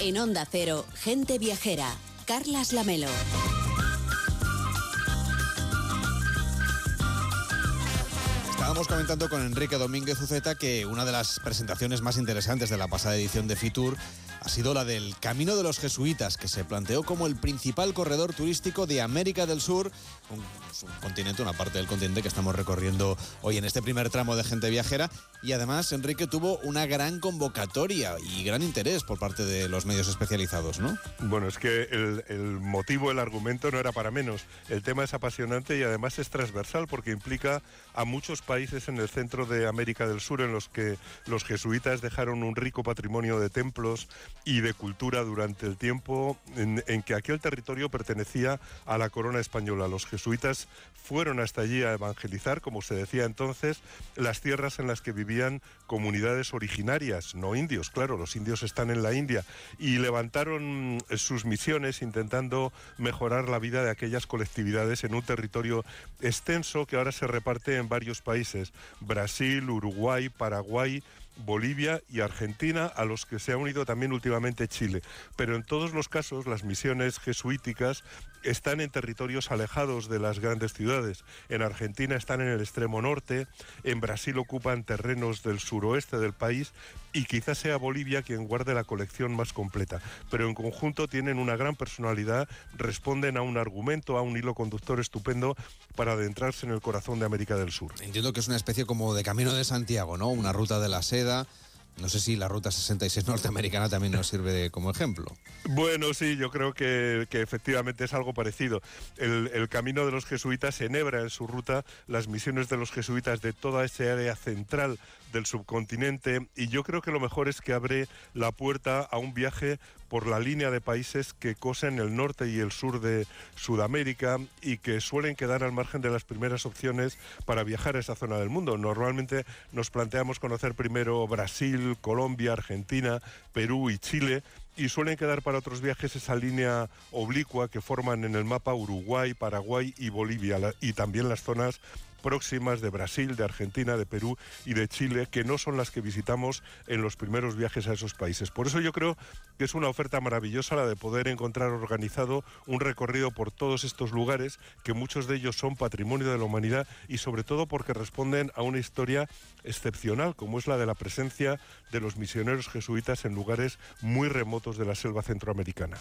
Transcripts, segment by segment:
En Onda Cero, Gente Viajera, Carlas Lamelo. Estábamos comentando con Enrique Domínguez Uceta que una de las presentaciones más interesantes de la pasada edición de Fitur ha sido la del Camino de los Jesuitas, que se planteó como el principal corredor turístico de América del Sur, un, un, continente, una parte del continente que estamos recorriendo hoy en este primer tramo de gente viajera. Y además, Enrique tuvo una gran convocatoria y gran interés por parte de los medios especializados, ¿no? Bueno, es que el, motivo, el argumento no era para menos. El tema es apasionante y además es transversal porque implica a muchos países en el centro de América del Sur en los que los jesuitas dejaron un rico patrimonio de templos y de cultura durante el tiempo en, en, que aquel territorio pertenecía a la corona española. Los jesuitas fueron hasta allí a evangelizar, como se decía entonces, las tierras en las que vivían comunidades originarias, no indios, claro, los indios están en la India, y levantaron sus misiones intentando mejorar la vida de aquellas colectividades en un territorio extenso que ahora se reparte en varios países, Brasil, Uruguay, Paraguay, Bolivia y Argentina, a los que se ha unido también últimamente Chile. Pero en todos los casos las misiones jesuíticas están en territorios alejados de las grandes ciudades. En Argentina están en el extremo norte, en Brasil ocupan terrenos del suroeste del país y quizás sea Bolivia quien guarde la colección más completa. Pero en conjunto tienen una gran personalidad, responden a un argumento, a un hilo conductor estupendo para adentrarse en el corazón de América del Sur. Entiendo que es una especie como de camino de Santiago, ¿no? Una ruta de la seda. No sé si la ruta 66 norteamericana también nos sirve de, como ejemplo. Bueno, sí, yo creo que, que efectivamente es algo parecido. El, el, camino de los jesuitas enhebra en su ruta las misiones de los jesuitas de toda esa área central del subcontinente y yo creo que lo mejor es que abre la puerta a un viaje por la línea de países que cosen el norte y el sur de Sudamérica y que suelen quedar al margen de las primeras opciones para viajar a esa zona del mundo. Normalmente nos planteamos conocer primero Brasil, Colombia, Argentina, Perú y Chile y suelen quedar para otros viajes esa línea oblicua que forman en el mapa Uruguay, Paraguay y Bolivia y también las zonas próximas de Brasil, de Argentina, de Perú y de Chile, que no son las que visitamos en los primeros viajes a esos países. Por eso yo creo que es una oferta maravillosa la de poder encontrar organizado un recorrido por todos estos lugares, que muchos de ellos son patrimonio de la humanidad y sobre todo porque responden a una historia excepcional, como es la de la presencia de los misioneros jesuitas en lugares muy remotos de la selva centroamericana.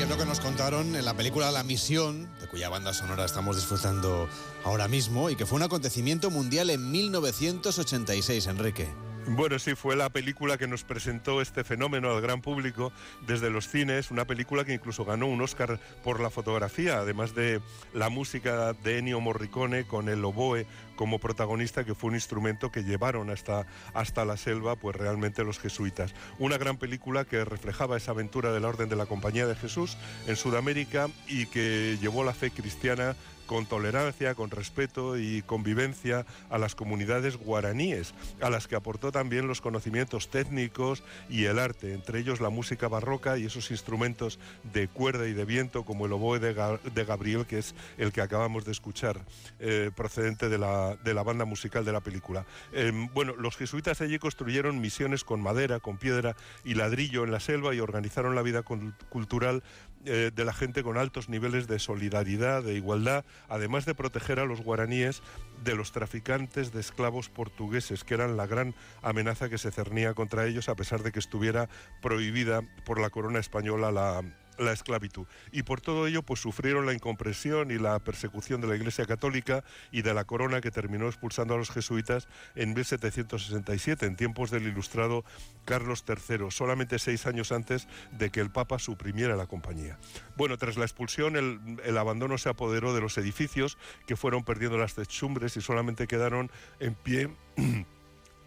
Que es lo que nos contaron en la película La Misión, de cuya banda sonora estamos disfrutando ahora mismo, y que fue un acontecimiento mundial en 1986, Enrique. Bueno, sí, fue la película que nos presentó este fenómeno al gran público desde los cines, una película que incluso ganó un Oscar por la fotografía, además de la música de Ennio Morricone con el oboe como protagonista, que fue un instrumento que llevaron hasta, hasta la selva, pues realmente los jesuitas. Una gran película que reflejaba esa aventura de la Orden de la Compañía de Jesús en Sudamérica y que llevó la fe cristiana con tolerancia, con respeto y convivencia a las comunidades guaraníes, a las que aportó también los conocimientos técnicos y el arte, entre ellos la música barroca y esos instrumentos de cuerda y de viento como el oboe de, Ga de Gabriel, que es el que acabamos de escuchar, eh, procedente de la, de la, banda musical de la película. Eh, bueno, los jesuitas allí construyeron misiones con madera, con piedra y ladrillo en la selva y organizaron la vida cultural eh, de la gente con altos niveles de solidaridad, de igualdad, además de proteger a los guaraníes de los traficantes de esclavos portugueses, que eran la gran amenaza que se cernía contra ellos, a pesar de que estuviera prohibida por la corona española la, la esclavitud. Y por todo ello, pues sufrieron la incomprensión y la persecución de la Iglesia Católica y de la corona que terminó expulsando a los jesuitas en 1767, en tiempos del ilustrado Carlos III, solamente seis años antes de que el Papa suprimiera la compañía. Bueno, tras la expulsión, el, el abandono se apoderó de los edificios que fueron perdiendo las techumbres y solamente quedaron en pie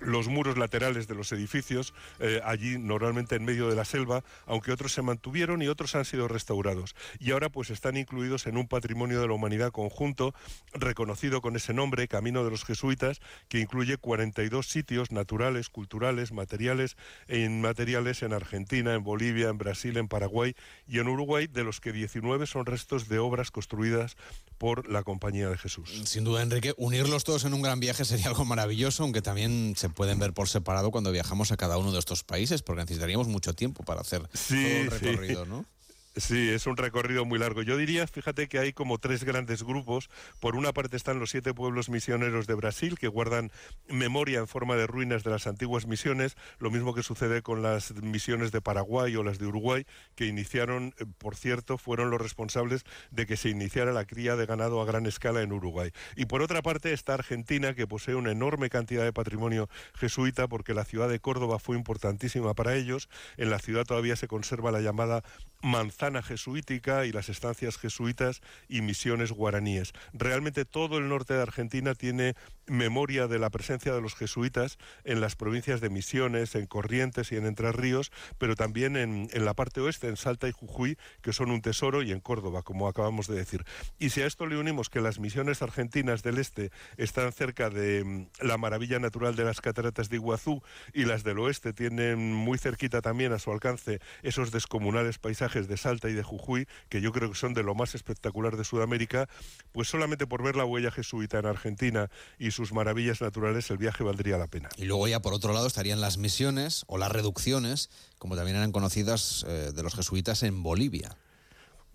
los muros laterales de los edificios, eh, allí normalmente en medio de la selva, aunque otros se mantuvieron y otros han sido restaurados. Y ahora pues están incluidos en un patrimonio de la humanidad conjunto, reconocido con ese nombre, Camino de los Jesuitas, que incluye 42 sitios naturales, culturales, materiales e inmateriales en Argentina, en Bolivia, en Brasil, en Paraguay y en Uruguay, de los que 19 son restos de obras construidas por la Compañía de Jesús. Sin duda, Enrique, unirlos todos en un gran viaje sería algo maravilloso, aunque también se pueden ver por separado cuando viajamos a cada uno de estos países, porque necesitaríamos mucho tiempo para hacer todo el recorrido, ¿no? Sí, es un recorrido muy largo. Yo diría, fíjate que hay como tres grandes grupos. Por una parte están los siete pueblos misioneros de Brasil, que guardan memoria en forma de ruinas de las antiguas misiones, lo mismo que sucede con las misiones de Paraguay o las de Uruguay, que iniciaron, eh, por cierto, fueron los responsables de que se iniciara la cría de ganado a gran escala en Uruguay. Y por otra parte está Argentina, que posee una enorme cantidad de patrimonio jesuita, porque la ciudad de Córdoba fue importantísima para ellos. En la ciudad todavía se conserva la llamada manzana jesuítica y las estancias jesuitas y misiones guaraníes. Realmente todo el norte de Argentina tiene memoria de la presencia de los jesuitas en las provincias de Misiones, en Corrientes y en Entre Ríos, pero también en, la parte oeste, en Salta y Jujuy, que son un tesoro, y en Córdoba, como acabamos de decir. Y si a esto le unimos que las misiones argentinas del este están cerca de mm, la maravilla natural de las cataratas de Iguazú y las del oeste tienen muy cerquita también a su alcance esos descomunales paisajes de Salta y de Jujuy, que yo creo que son de lo más espectacular de Sudamérica, pues solamente por ver la huella jesuita en Argentina y sus maravillas naturales, el viaje valdría la pena. Y luego ya por otro lado estarían las misiones o las reducciones, como también eran conocidas eh, de los jesuitas en Bolivia.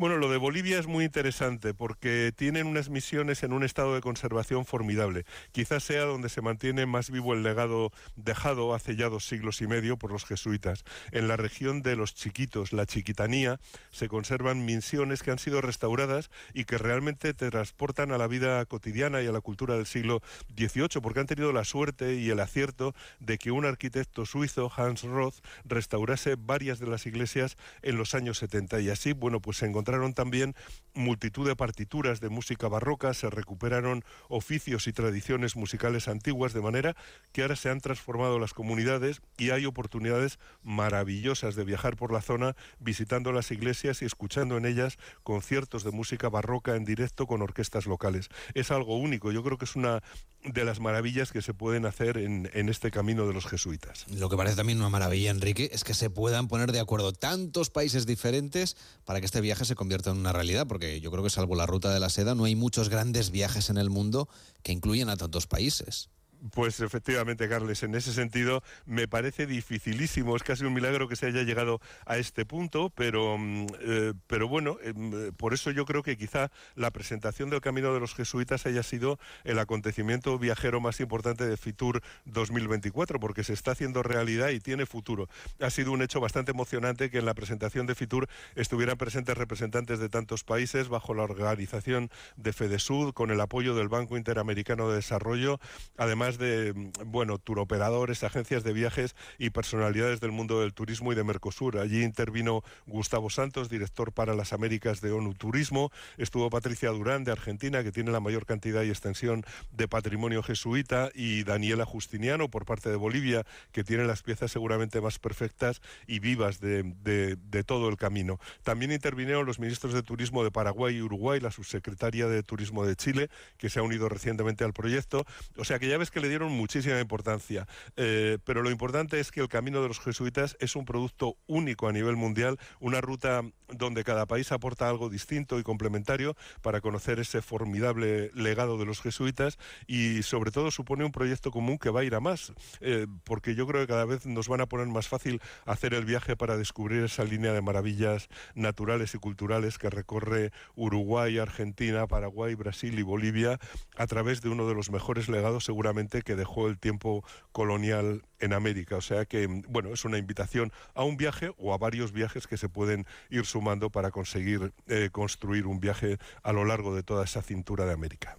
Bueno, lo de Bolivia es muy interesante porque tienen unas misiones en un estado de conservación formidable. Quizás sea donde se mantiene más vivo el legado dejado hace ya dos siglos y medio por los jesuitas. En la región de los chiquitos, la chiquitanía, se conservan misiones que han sido restauradas y que realmente te transportan a la vida cotidiana y a la cultura del siglo XVIII, porque han tenido la suerte y el acierto de que un arquitecto suizo, Hans Roth, restaurase varias de las iglesias en los años 70 y así, bueno, pues se encontraron encontraron también multitud de partituras de música barroca, se recuperaron oficios y tradiciones musicales antiguas, de manera que ahora se han transformado las comunidades y hay oportunidades maravillosas de viajar por la zona visitando las iglesias y escuchando en ellas conciertos de música barroca en directo con orquestas locales. Es algo único, yo creo que es una de las maravillas que se pueden hacer en, en este camino de los jesuitas. Lo que parece también una maravilla, Enrique, es que se puedan poner de acuerdo tantos países diferentes para que este viaje se convierta en una realidad, porque yo creo que salvo la ruta de la seda, no hay muchos grandes viajes en el mundo que incluyen a tantos países. Pues efectivamente, Carles, en ese sentido me parece dificilísimo, es casi un milagro que se haya llegado a este punto, pero, mm, eh, pero bueno, em, por eso yo creo que quizá la presentación del Camino de los Jesuitas haya sido el acontecimiento viajero más importante de Fitur 2024, porque se está haciendo realidad y tiene futuro. Ha sido un hecho bastante emocionante que en la presentación de Fitur estuvieran presentes representantes de tantos países bajo la organización de FEDESUD, con el apoyo del Banco Interamericano de Desarrollo, además de, bueno, turoperadores, agencias de viajes y personalidades del mundo del turismo y de Mercosur. Allí intervino Gustavo Santos, director para las Américas de ONU Turismo. Estuvo Patricia Durán, de Argentina, que tiene la mayor cantidad y extensión de patrimonio jesuita, y Daniela Justiniano, por parte de Bolivia, que tiene las piezas seguramente más perfectas y vivas de, de todo el camino. También intervinieron los ministros de Turismo de Paraguay y Uruguay, la subsecretaria de Turismo de Chile, que se ha unido recientemente al proyecto. O sea que ya ves que le dieron muchísima importancia, eh, pero lo importante es que el camino de los jesuitas es un producto único a nivel mundial, una ruta donde cada país aporta algo distinto y complementario para conocer ese formidable legado de los jesuitas y sobre todo supone un proyecto común que va a ir a más, eh, porque yo creo que cada vez nos van a poner más fácil hacer el viaje para descubrir esa línea de maravillas naturales y culturales que recorre Uruguay, Argentina, Paraguay, Brasil y Bolivia a través de uno de los mejores legados seguramente que dejó el tiempo colonial en América. O sea que, bueno, es una invitación a un viaje o a varios viajes que se pueden ir sumando para conseguir eh, construir un viaje a lo largo de toda esa cintura de América.